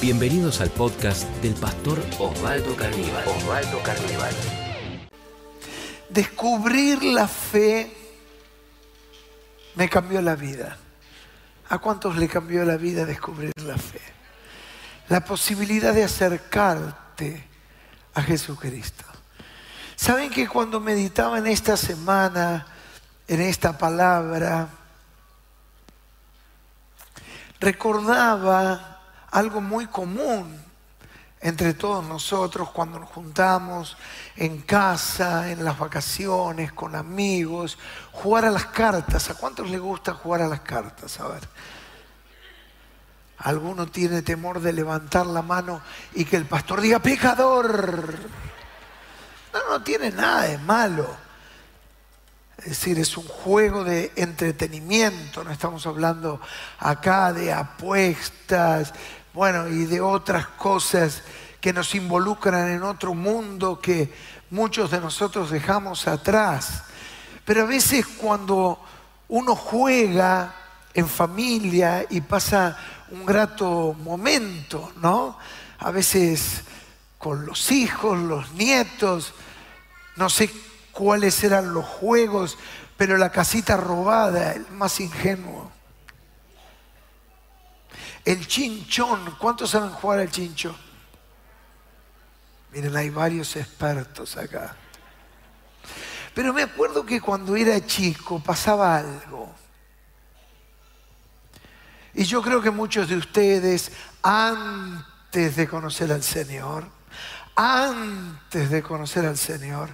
Bienvenidos al podcast del pastor Osvaldo Carnival. Osvaldo Carnival. Descubrir la fe me cambió la vida. ¿A cuántos le cambió la vida descubrir la fe? La posibilidad de acercarte a Jesucristo. ¿Saben que cuando meditaba en esta semana, en esta palabra, recordaba algo muy común entre todos nosotros cuando nos juntamos en casa, en las vacaciones, con amigos, jugar a las cartas. ¿A cuántos les gusta jugar a las cartas? A ver. ¿Alguno tiene temor de levantar la mano y que el pastor diga pecador? No, no tiene nada de malo. Es decir, es un juego de entretenimiento, no estamos hablando acá de apuestas, bueno, y de otras cosas que nos involucran en otro mundo que muchos de nosotros dejamos atrás. Pero a veces cuando uno juega en familia y pasa un grato momento, ¿no? A veces con los hijos, los nietos, no sé cuáles eran los juegos, pero la casita robada, el más ingenuo. El chinchón, ¿cuántos saben jugar al chinchón? Miren, hay varios expertos acá. Pero me acuerdo que cuando era chico pasaba algo. Y yo creo que muchos de ustedes, antes de conocer al Señor, antes de conocer al Señor,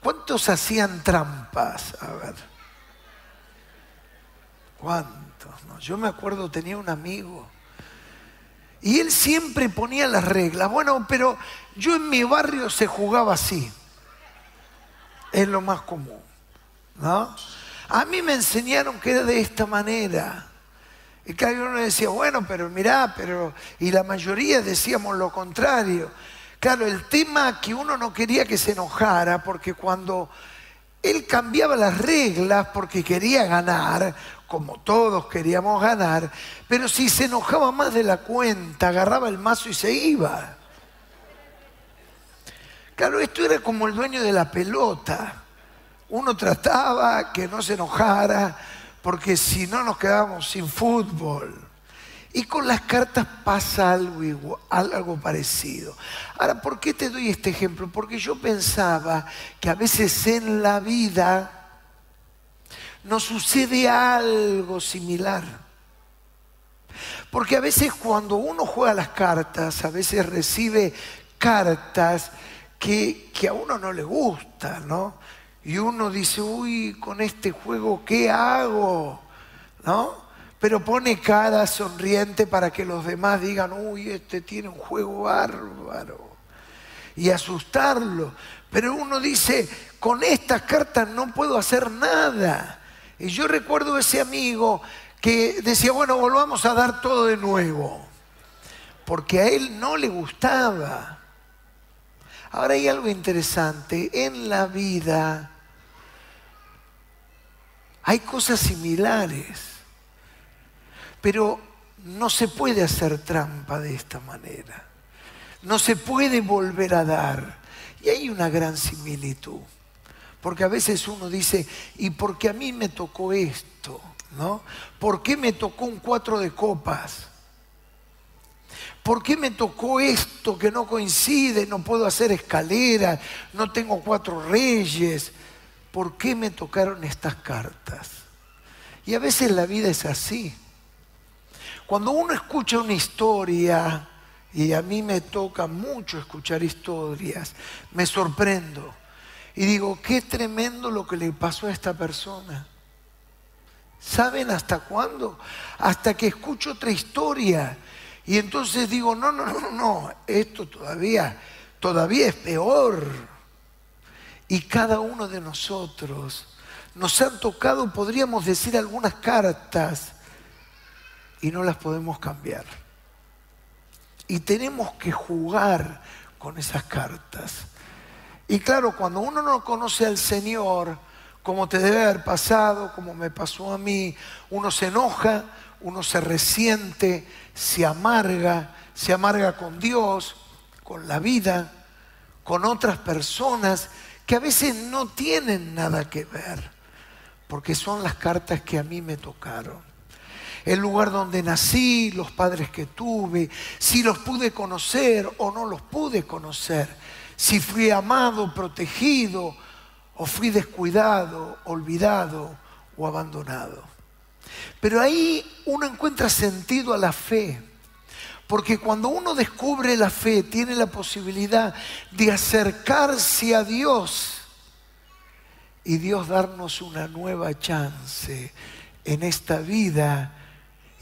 ¿cuántos hacían trampas? A ver. ¿Cuántos? Yo me acuerdo, tenía un amigo y él siempre ponía las reglas. Bueno, pero yo en mi barrio se jugaba así. Es lo más común. ¿no? A mí me enseñaron que era de esta manera. Y cada uno decía, bueno, pero mirá, pero... Y la mayoría decíamos lo contrario. Claro, el tema que uno no quería que se enojara, porque cuando él cambiaba las reglas porque quería ganar, como todos queríamos ganar, pero si se enojaba más de la cuenta, agarraba el mazo y se iba. Claro, esto era como el dueño de la pelota. Uno trataba que no se enojara, porque si no nos quedábamos sin fútbol. Y con las cartas pasa algo, parecido. Ahora, ¿por qué te doy este ejemplo? Porque yo pensaba que a veces en la vida nos sucede algo similar. Porque a veces cuando uno juega las cartas, a veces recibe cartas que, que a uno no le gustan, ¿no? Y uno dice, uy, con este juego, ¿qué hago? ¿No? Pero pone cara sonriente para que los demás digan, uy, este tiene un juego bárbaro. Y asustarlo. Pero uno dice, con estas cartas no puedo hacer nada. Y yo recuerdo ese amigo que decía, bueno, volvamos a dar todo de nuevo, porque a él no le gustaba. Ahora hay algo interesante, en la vida hay cosas similares, pero no se puede hacer trampa de esta manera, no se puede volver a dar, y hay una gran similitud. Porque a veces uno dice, ¿y por qué a mí me tocó esto? ¿No? ¿Por qué me tocó un cuatro de copas? ¿Por qué me tocó esto que no coincide? No puedo hacer escaleras, no tengo cuatro reyes. ¿Por qué me tocaron estas cartas? Y a veces la vida es así. Cuando uno escucha una historia, y a mí me toca mucho escuchar historias, me sorprendo y digo, qué tremendo lo que le pasó a esta persona. ¿Saben hasta cuándo? Hasta que escucho otra historia. Y entonces digo, no, no, no, no, esto todavía, todavía es peor. Y cada uno de nosotros nos han tocado, podríamos decir, algunas cartas y no las podemos cambiar. Y tenemos que jugar con esas cartas. Y claro, cuando uno no conoce al Señor, como te debe haber pasado, como me pasó a mí, uno se enoja, uno se resiente, se amarga, se amarga con Dios, con la vida, con otras personas que a veces no tienen nada que ver, porque son las cartas que a mí me tocaron. El lugar donde nací, los padres que tuve, si los pude conocer o no los pude conocer, si fui amado, protegido o fui descuidado, olvidado o abandonado. Pero ahí uno encuentra sentido a la fe. Porque cuando uno descubre la fe, tiene la posibilidad de acercarse a Dios y Dios darnos una nueva chance en esta vida.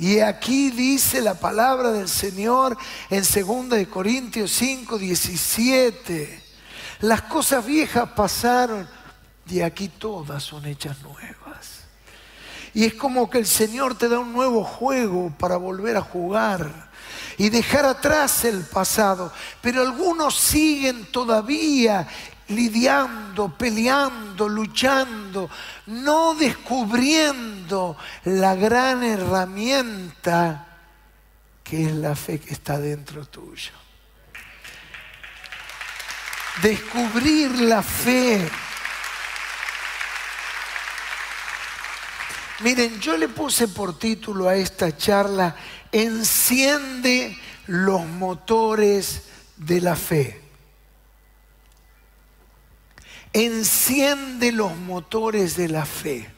Y aquí dice la palabra del Señor en 2 Corintios 5, 17. Las cosas viejas pasaron y aquí todas son hechas nuevas. Y es como que el Señor te da un nuevo juego para volver a jugar y dejar atrás el pasado. Pero algunos siguen todavía lidiando, peleando, luchando, no descubriendo la gran herramienta que es la fe que está dentro tuyo. Descubrir la fe Miren, yo le puse por título a esta charla, Enciende los motores de la fe. Enciende los motores de la fe.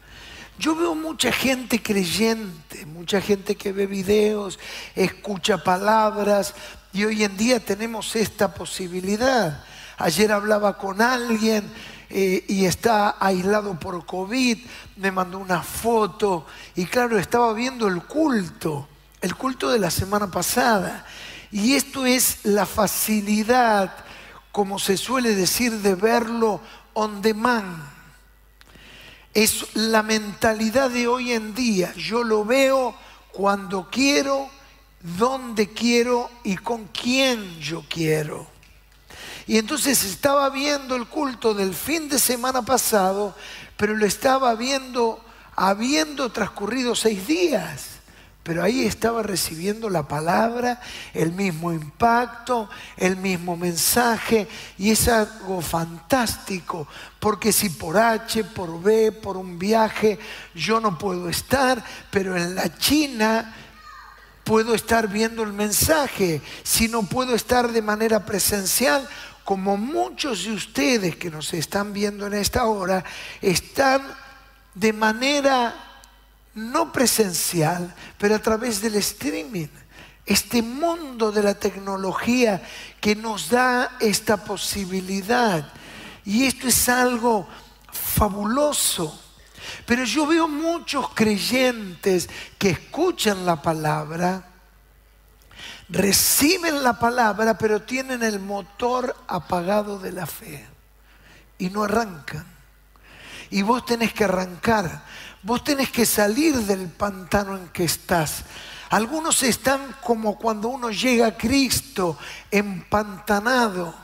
Yo veo mucha gente creyente, mucha gente que ve videos, escucha palabras y hoy en día tenemos esta posibilidad. Ayer hablaba con alguien eh, y está aislado por COVID, me mandó una foto y claro, estaba viendo el culto, el culto de la semana pasada. Y esto es la facilidad, como se suele decir, de verlo on demand. Es la mentalidad de hoy en día. Yo lo veo cuando quiero, donde quiero y con quién yo quiero. Y entonces estaba viendo el culto del fin de semana pasado, pero lo estaba viendo habiendo transcurrido seis días. Pero ahí estaba recibiendo la palabra, el mismo impacto, el mismo mensaje, y es algo fantástico, porque si por H, por B, por un viaje, yo no puedo estar, pero en la China puedo estar viendo el mensaje, si no puedo estar de manera presencial, como muchos de ustedes que nos están viendo en esta hora, están de manera no presencial, pero a través del streaming. Este mundo de la tecnología que nos da esta posibilidad. Y esto es algo fabuloso. Pero yo veo muchos creyentes que escuchan la palabra, reciben la palabra, pero tienen el motor apagado de la fe y no arrancan. Y vos tenés que arrancar, vos tenés que salir del pantano en que estás. Algunos están como cuando uno llega a Cristo, empantanado,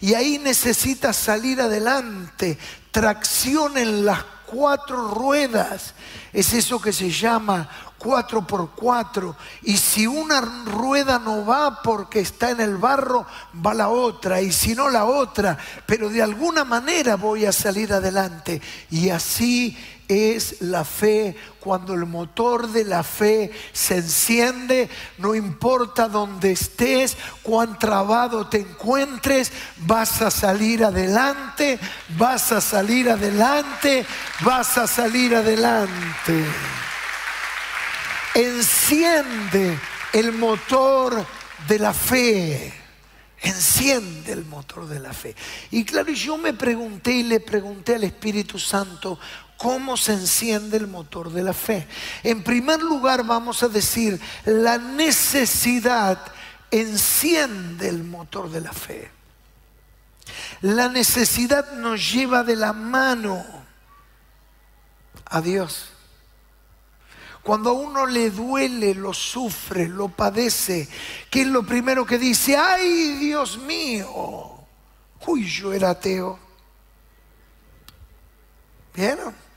y ahí necesita salir adelante, tracción en las cuatro ruedas. Es eso que se llama cuatro por cuatro. Y si una rueda no va porque está en el barro, va la otra. Y si no la otra. Pero de alguna manera voy a salir adelante. Y así es la fe. Cuando el motor de la fe se enciende, no importa dónde estés, cuán trabado te encuentres, vas a salir adelante, vas a salir adelante, vas a salir adelante enciende el motor de la fe. Enciende el motor de la fe. Y claro, yo me pregunté y le pregunté al Espíritu Santo, ¿cómo se enciende el motor de la fe? En primer lugar, vamos a decir, la necesidad enciende el motor de la fe. La necesidad nos lleva de la mano a Dios. Cuando a uno le duele, lo sufre, lo padece, ¿qué es lo primero que dice? ¡Ay, Dios mío! Uy, yo era ateo. ¿Vieron?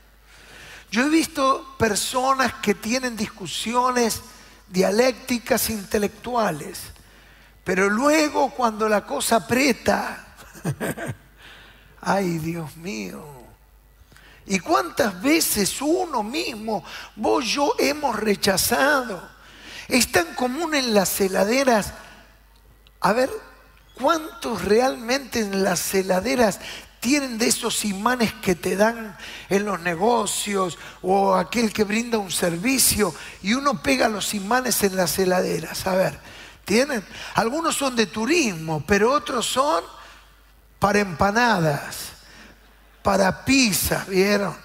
Yo he visto personas que tienen discusiones dialécticas intelectuales Pero luego cuando la cosa aprieta, ay Dios mío, ¿y cuántas veces uno mismo, vos, yo hemos rechazado? Es tan común en las heladeras. A ver, ¿cuántos realmente en las heladeras tienen de esos imanes que te dan en los negocios o aquel que brinda un servicio y uno pega los imanes en las heladeras? A ver, ¿tienen? Algunos son de turismo, pero otros son para empanadas, para pizzas, ¿vieron?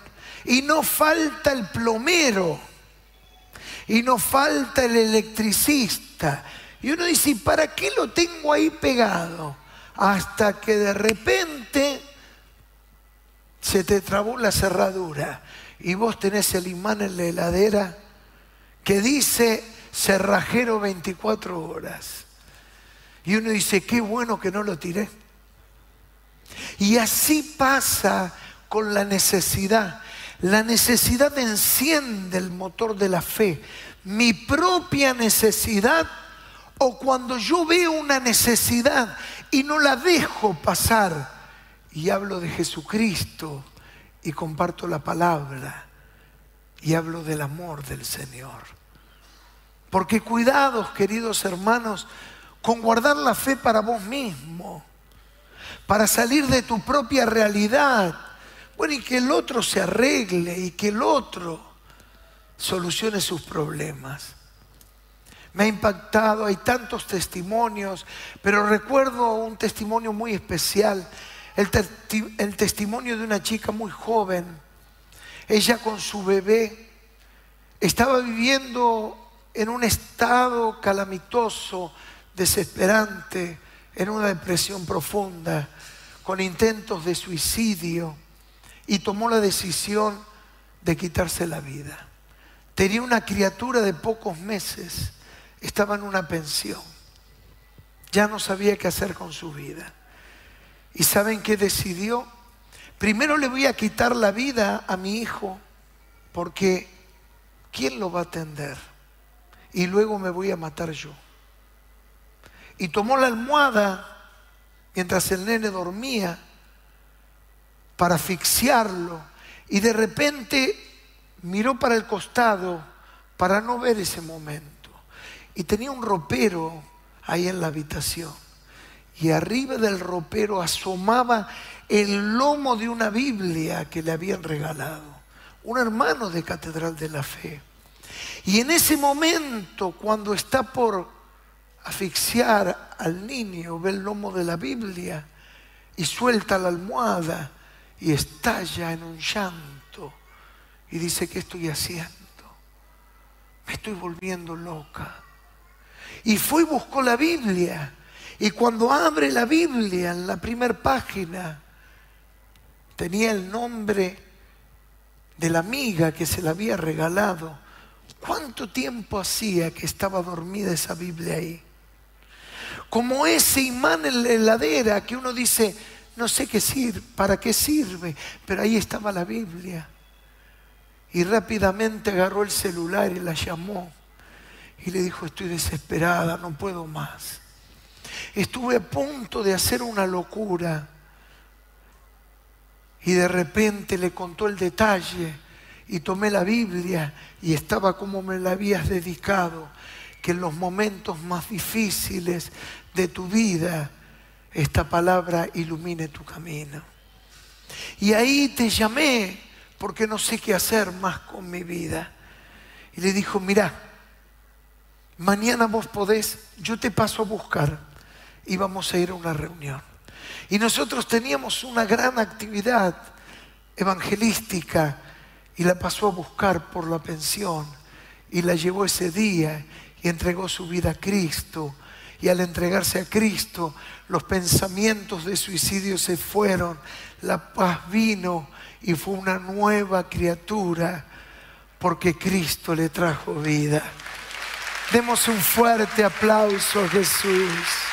Y no falta el plomero y no falta el electricista. Y uno dice, ¿para qué lo tengo ahí pegado? Hasta que de repente se te trabó la cerradura y vos tenés el imán en la heladera que dice cerrajero 24 horas. Y uno dice, qué bueno que no lo tiré. Y así pasa con la necesidad. La necesidad enciende el motor de la fe. Mi propia necesidad o cuando yo veo una necesidad y no la dejo pasar y hablo de Jesucristo y comparto la palabra y hablo del amor del Señor. Porque cuidados, queridos hermanos, con guardar la fe para vos mismo, para salir de tu propia realidad bueno, y que el otro se arregle y que el otro solucione sus problemas. Me ha impactado, hay tantos testimonios, pero recuerdo un testimonio muy especial, el, testimonio de una chica muy joven. Ella con su bebé estaba viviendo en un estado calamitoso, desesperante, en una depresión profunda, con intentos de suicidio y tomó la decisión de quitarse la vida. Tenía una criatura de pocos meses, estaba en una pensión, ya no sabía qué hacer con su vida. ¿Y saben qué decidió? Primero le voy a quitar la vida a mi hijo, porque ¿quién lo va a atender? Y luego me voy a matar yo. Y tomó la almohada mientras el nene dormía para asfixiarlo y de repente miró para el costado para no ver ese momento. Y tenía un ropero ahí en la habitación. Y arriba del ropero asomaba el lomo de una Biblia que le habían regalado. Un hermano de Catedral de la Fe. Y en ese momento, cuando está por asfixiar al niño, ve el lomo de la Biblia y suelta la almohada y estalla en un llanto y dice, ¿qué estoy haciendo? Me estoy volviendo loca. Y fue y buscó la Biblia. Y cuando abre la Biblia en la primera página, tenía el nombre de la amiga que se la había regalado. ¿Cuánto tiempo hacía que estaba dormida esa Biblia ahí? Como ese imán en la heladera que uno dice, no sé qué sirve, para qué sirve, pero ahí estaba la Biblia. Y rápidamente agarró el celular y la llamó. Y le dijo, estoy desesperada, no puedo más. Estuve a punto de hacer una locura. Y de repente le contó el detalle y tomé la Biblia y estaba como me la habías dedicado, que en los momentos más difíciles de tu vida esta palabra ilumine tu camino. Y ahí te llamé porque no sé qué hacer más con mi vida. Y le dijo, mira, mañana vos podés, yo te paso a buscar y vamos a ir a una reunión. Y nosotros teníamos una gran actividad evangelística y la pasó a buscar por la pensión y la llevó ese día y entregó su vida a Cristo y al entregarse a Cristo, los pensamientos de suicidio se fueron, la paz vino y fue una nueva criatura porque Cristo le trajo vida. Demos un fuerte aplauso a Jesús.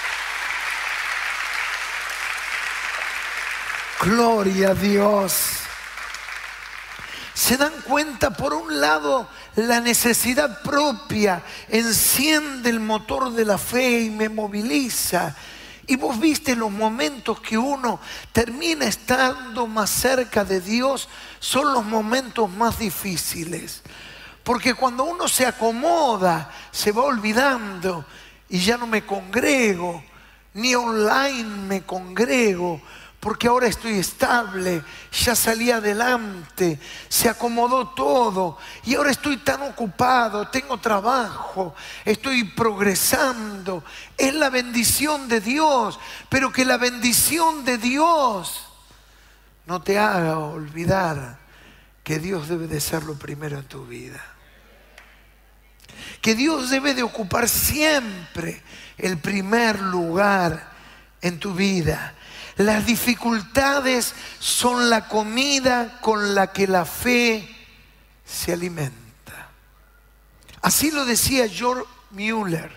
Gloria a Dios. se dan cuenta, por un lado, la necesidad propia enciende el motor de la fe y me moviliza. Y vos viste los momentos que uno termina estando más cerca de Dios, son los momentos más difíciles. Porque cuando uno se acomoda, se va olvidando y ya no me congrego, ni online me congrego, porque ahora estoy estable, ya salí adelante, se acomodó todo y ahora estoy tan ocupado, tengo trabajo, estoy progresando. Es la bendición de Dios, pero que la bendición de Dios no te haga olvidar que Dios debe de ser lo primero en tu vida. Que Dios debe de ocupar siempre el primer lugar en tu vida las dificultades son la comida con la que la fe se alimenta. Así lo decía George Mueller.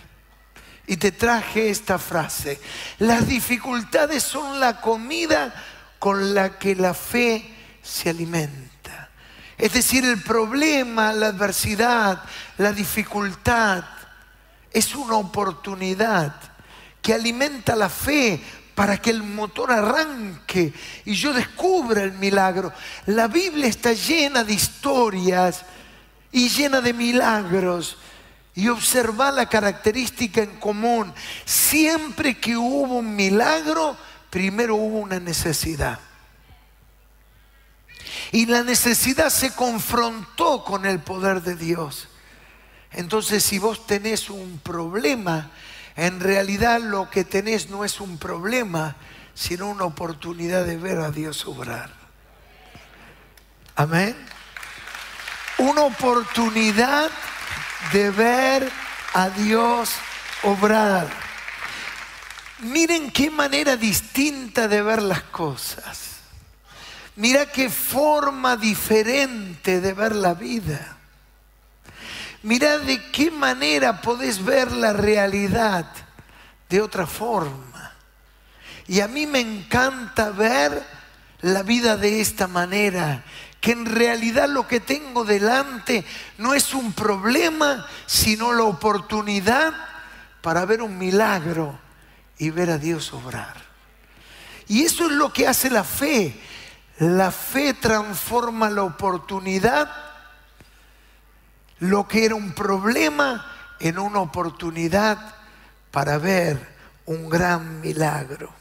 Y te traje esta frase. Las dificultades son la comida con la que la fe se alimenta. Es decir, el problema, la adversidad, la dificultad es una oportunidad que alimenta la fe para que el motor arranque y yo descubra el milagro. La Biblia está llena de historias y llena de milagros. Y observa la característica en común. Siempre que hubo un milagro, primero hubo una necesidad. Y la necesidad se confrontó con el poder de Dios. Entonces, si vos tenés un problema, en realidad lo que tenés no es un problema, sino una oportunidad de ver a Dios obrar. Amén. Una oportunidad de ver a Dios obrar. Miren qué manera distinta de ver las cosas. Mira qué forma diferente de ver la vida. Mira de qué manera podés ver la realidad de otra forma. Y a mí me encanta ver la vida de esta manera, que en realidad lo que tengo delante no es un problema, sino la oportunidad para ver un milagro y ver a Dios obrar. Y eso es lo que hace la fe. La fe transforma la oportunidad lo que era un problema en una oportunidad para ver un gran milagro.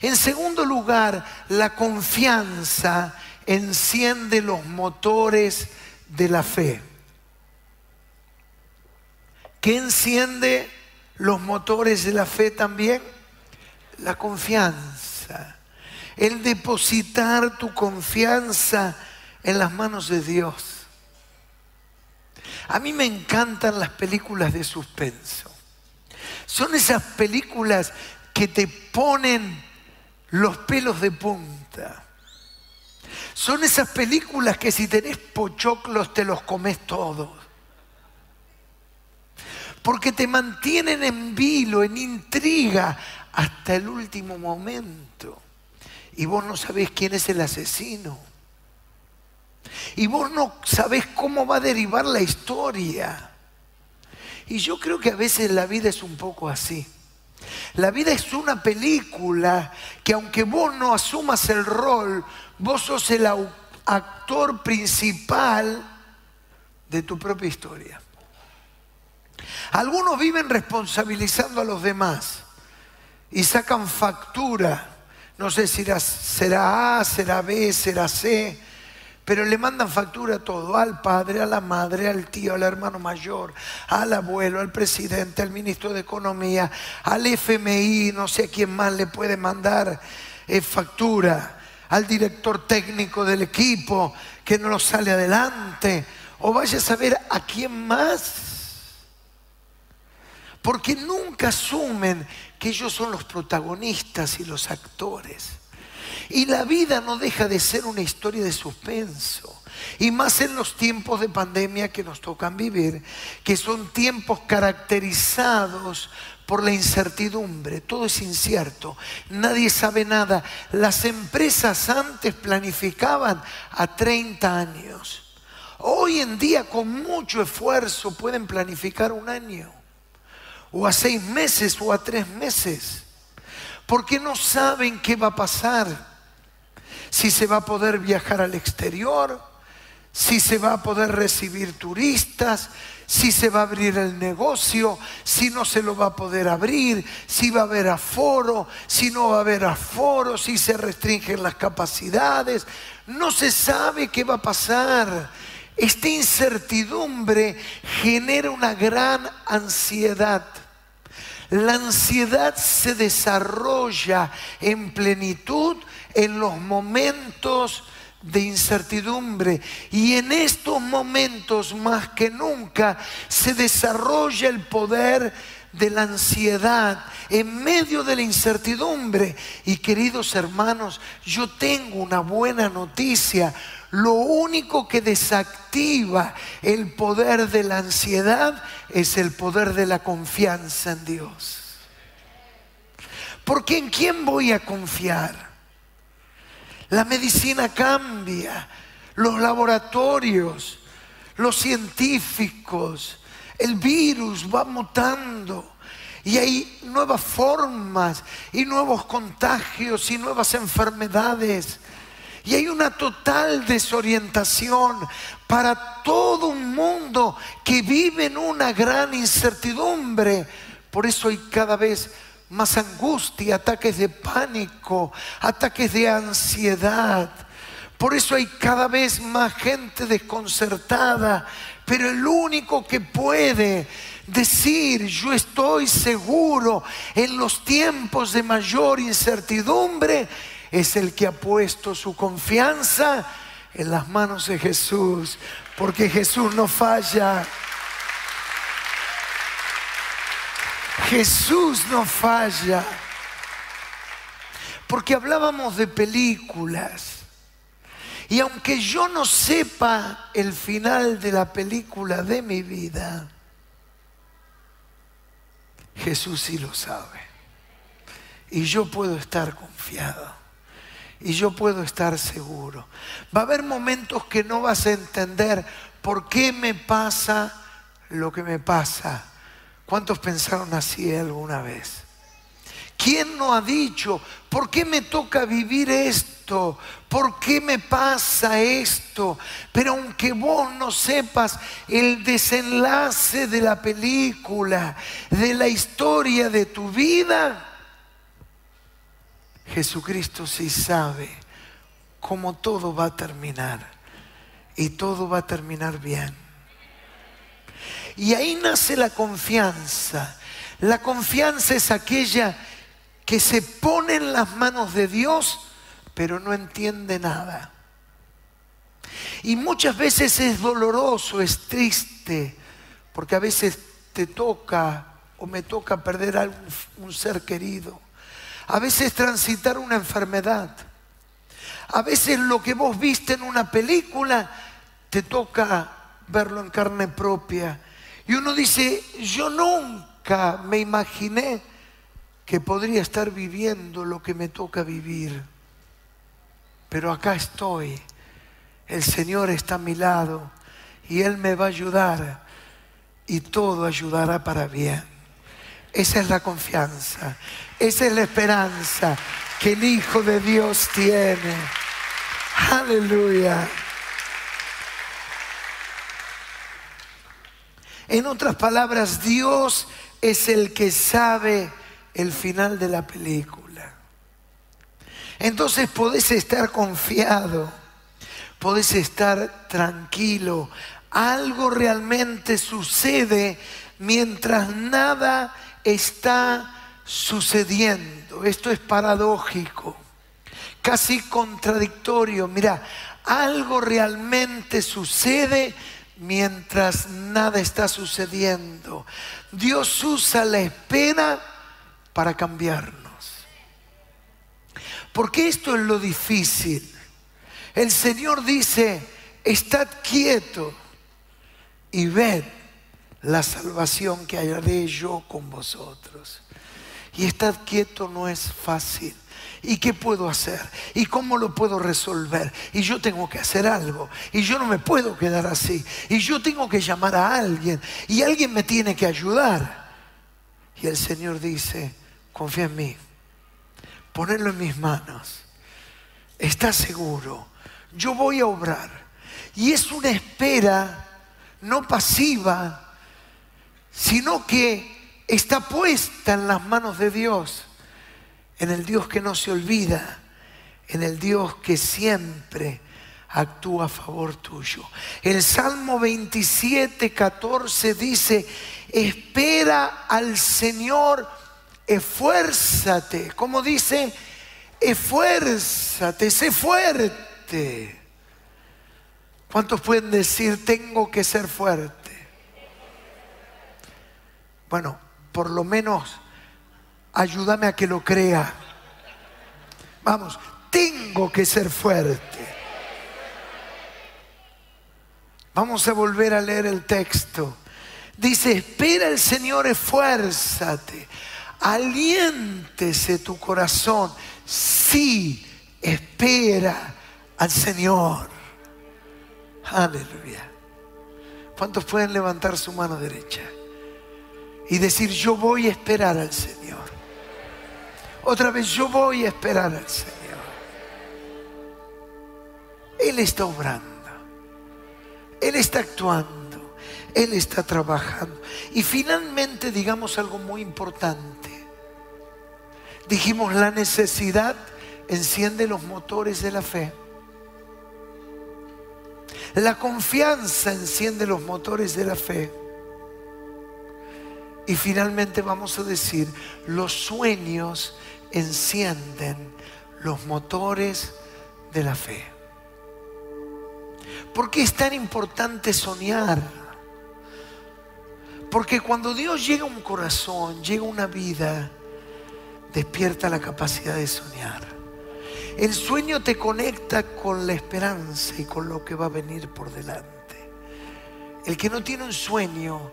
En segundo lugar, la confianza enciende los motores de la fe. ¿Qué enciende los motores de la fe también? La confianza. El depositar tu confianza en las manos de Dios. A mí me encantan las películas de suspenso. Son esas películas que te ponen los pelos de punta. Son esas películas que si tenés pochoclos te los comes todos. Porque te mantienen en vilo, en intriga, hasta el último momento. Y vos no sabés quién es el asesino. Y vos no sabés cómo va a derivar la historia. Y yo creo que a veces la vida es un poco así. La vida es una película que aunque vos no asumas el rol, vos sos el actor principal de tu propia historia. Algunos viven responsabilizando a los demás y sacan factura. No sé si será A, será B, será C pero le mandan factura a todo, al padre, a la madre, al tío, al hermano mayor, al abuelo, al presidente, al ministro de Economía, al FMI, no sé a quién más le puede mandar eh, factura, al director técnico del equipo que no lo sale adelante, o vaya a saber a quién más. Porque nunca asumen que ellos son los protagonistas y los actores. Y la vida no deja de ser una historia de suspenso. Y más en los tiempos de pandemia que nos tocan vivir, que son tiempos caracterizados por la incertidumbre. Todo es incierto. Nadie sabe nada. Las empresas antes planificaban a 30 años. hoy en día con mucho esfuerzo pueden planificar un año, o a seis meses, o a tres meses, porque no saben qué va a pasar, si se va a poder viajar al exterior, si se va a poder recibir turistas, si se va a abrir el negocio, si no se lo va a poder abrir, si va a haber aforo, si no va a haber aforo, si se restringen las capacidades. No se sabe qué va a pasar. Esta incertidumbre genera una gran ansiedad. La ansiedad se desarrolla en plenitud en los momentos de incertidumbre. Y en estos momentos más que nunca se desarrolla el poder de la ansiedad en medio de la incertidumbre. Y queridos hermanos, yo tengo una buena noticia. Lo único que desactiva el poder de la ansiedad es el poder de la confianza en Dios. Porque ¿en quién voy a confiar? La medicina cambia, los laboratorios, los científicos, el virus va mutando y hay nuevas formas y nuevos contagios y nuevas enfermedades. Y hay una total desorientación para todo un mundo que vive en una gran incertidumbre. Por eso hay cada vez más angustia, ataques de pánico, ataques de ansiedad. Por eso hay cada vez más gente desconcertada, pero el único que puede decir yo estoy seguro en los tiempos de mayor incertidumbre es el que ha puesto su confianza en las manos de Jesús, porque Jesús no falla. Jesús no falla. Porque hablábamos de películas. Y aunque yo no sepa el final de la película de mi vida, Jesús sí lo sabe. Y yo puedo estar confiado. Y yo puedo estar seguro. Va a haber momentos que no vas a entender por qué me pasa lo que me pasa. ¿Cuántos pensaron así alguna vez? ¿Quién no ha dicho, ¿por qué me toca vivir esto? ¿Por qué me pasa esto? Pero aunque vos no sepas el desenlace de la película, de la historia de tu vida, Jesucristo sí sabe cómo todo va a terminar. Y todo va a terminar bien. Y ahí nace la confianza. La confianza es aquella que se pone en las manos de Dios, pero no entiende nada. Y muchas veces es doloroso, es triste, porque a veces te toca o me toca perder a un ser querido. A veces transitar una enfermedad. A veces lo que vos viste en una película te toca verlo en carne propia y uno dice, yo nunca me imaginé que podría estar viviendo lo que me toca vivir. Pero acá estoy. El Señor está a mi lado y Él me va a ayudar y todo ayudará para bien. Esa es la confianza, esa es la esperanza que el Hijo de Dios tiene. Aleluya. En otras palabras, Dios es el que sabe el final de la película. Entonces podés estar confiado, podés estar tranquilo. Algo realmente sucede mientras nada está sucediendo. Esto es paradójico, casi contradictorio. Mira, algo realmente sucede mientras nada está sucediendo. Dios usa la espera para cambiarnos. Porque esto es lo difícil. El Señor dice, estad quieto y ved la salvación que haré yo con vosotros. Y estad quieto no es fácil. ¿Y qué puedo hacer? ¿Y cómo lo puedo resolver? Y yo tengo que hacer algo. Y yo no me puedo quedar así. Y yo tengo que llamar a alguien. Y alguien me tiene que ayudar. Y el Señor dice, confía en mí. Ponerlo en mis manos. Está seguro. Yo voy a obrar. Y es una espera no pasiva, sino que está puesta en las manos de Dios en el Dios que no se olvida, en el Dios que siempre actúa a favor tuyo. El Salmo 27, 14 dice, espera al Señor, esfuérzate. ¿Cómo dice? Esfuérzate, sé fuerte. ¿Cuántos pueden decir, tengo que ser fuerte? Bueno, por lo menos ayúdame a que lo crea. Vamos, tengo que ser fuerte. Vamos a volver a leer el texto. Dice, espera el Señor, esfuérzate, aliéntese tu corazón. Sí, espera al Señor. Aleluya. ¿Cuántos pueden levantar su mano derecha y decir, yo voy a esperar al Señor? Otra vez yo voy a esperar al Señor. Él está obrando. Él está actuando. Él está trabajando. Y finalmente digamos algo muy importante. Dijimos la necesidad enciende los motores de la fe. La confianza enciende los motores de la fe. Y finalmente vamos a decir, los sueños encienden los motores de la fe. ¿Por qué es tan importante soñar? Porque cuando Dios llega a un corazón, llega a una vida, despierta la capacidad de soñar. El sueño te conecta con la esperanza y con lo que va a venir por delante. El que no tiene un sueño,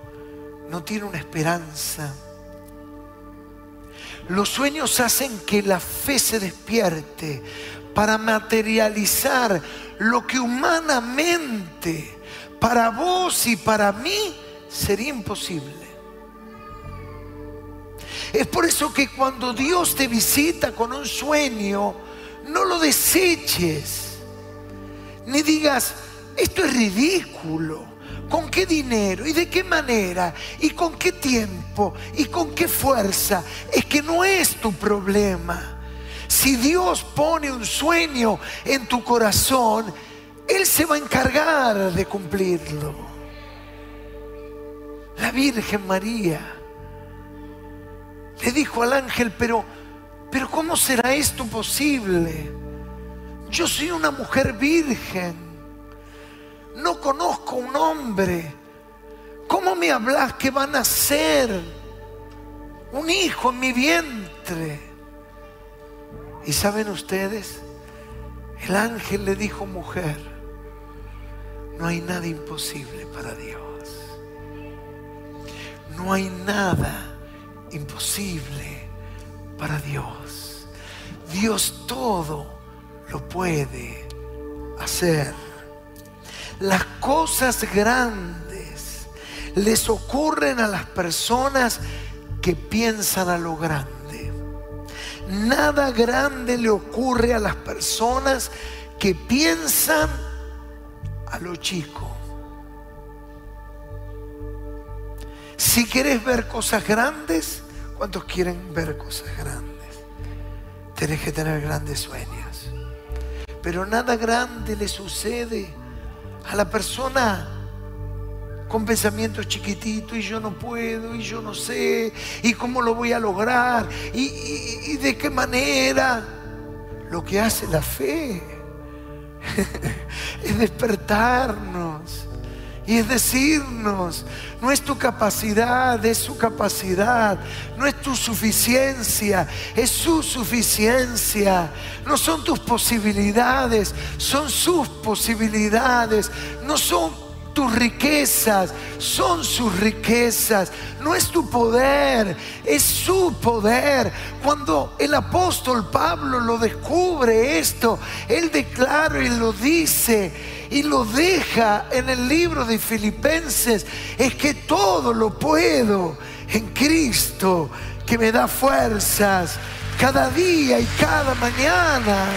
no tiene una esperanza los sueños hacen que la fe se despierte para materializar lo que humanamente para vos y para mí sería imposible. Es por eso que cuando Dios te visita con un sueño, no lo deseches, ni digas, esto es ridículo. ¿Con qué dinero? ¿Y de qué manera? ¿Y con qué tiempo? ¿Y con qué fuerza? Es que no es tu problema. Si Dios pone un sueño en tu corazón, Él se va a encargar de cumplirlo. La Virgen María le dijo al ángel, pero, pero ¿cómo será esto posible? Yo soy una mujer virgen no conozco un hombre. ¿Cómo me hablas que van a ser un hijo en mi vientre? Y saben ustedes, el ángel le dijo, mujer, no hay nada imposible para Dios. No hay nada imposible para Dios. Dios todo lo puede hacer las cosas grandes les ocurren a las personas que piensan a lo grande. Nada grande le ocurre a las personas que piensan a lo chico. Si quieres ver cosas grandes, ¿cuántos quieren ver cosas grandes? Tienes que tener grandes sueños. Pero nada grande le sucede a la persona con pensamientos chiquititos y yo no puedo y yo no sé y cómo lo voy a lograr y, de qué manera. Lo que hace la fe es despertarnos y es decirnos, no es tu capacidad, es su capacidad. No es tu suficiencia, es su suficiencia. No son tus posibilidades, son sus posibilidades. No son tus riquezas, son sus riquezas, no es tu poder, es su poder. Cuando el apóstol Pablo lo descubre esto, él declara y lo dice y lo deja en el libro de Filipenses, es que todo lo puedo en Cristo que me da fuerzas cada día y cada mañana.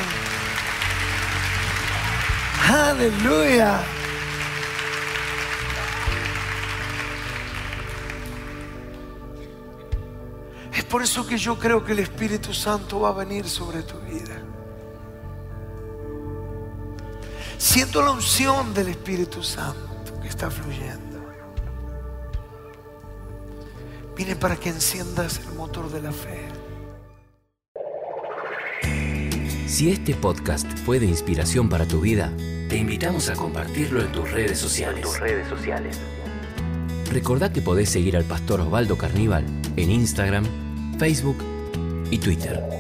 Aleluya. Por eso que yo creo que el Espíritu Santo va a venir sobre tu vida. Siento la unción del Espíritu Santo que está fluyendo. Viene para que enciendas el motor de la fe. Si este podcast fue de inspiración para tu vida, te invitamos a compartirlo en tus redes sociales. tus redes sociales. Recordá que podés seguir al pastor Osvaldo Carníbal en Instagram, Facebook y Twitter.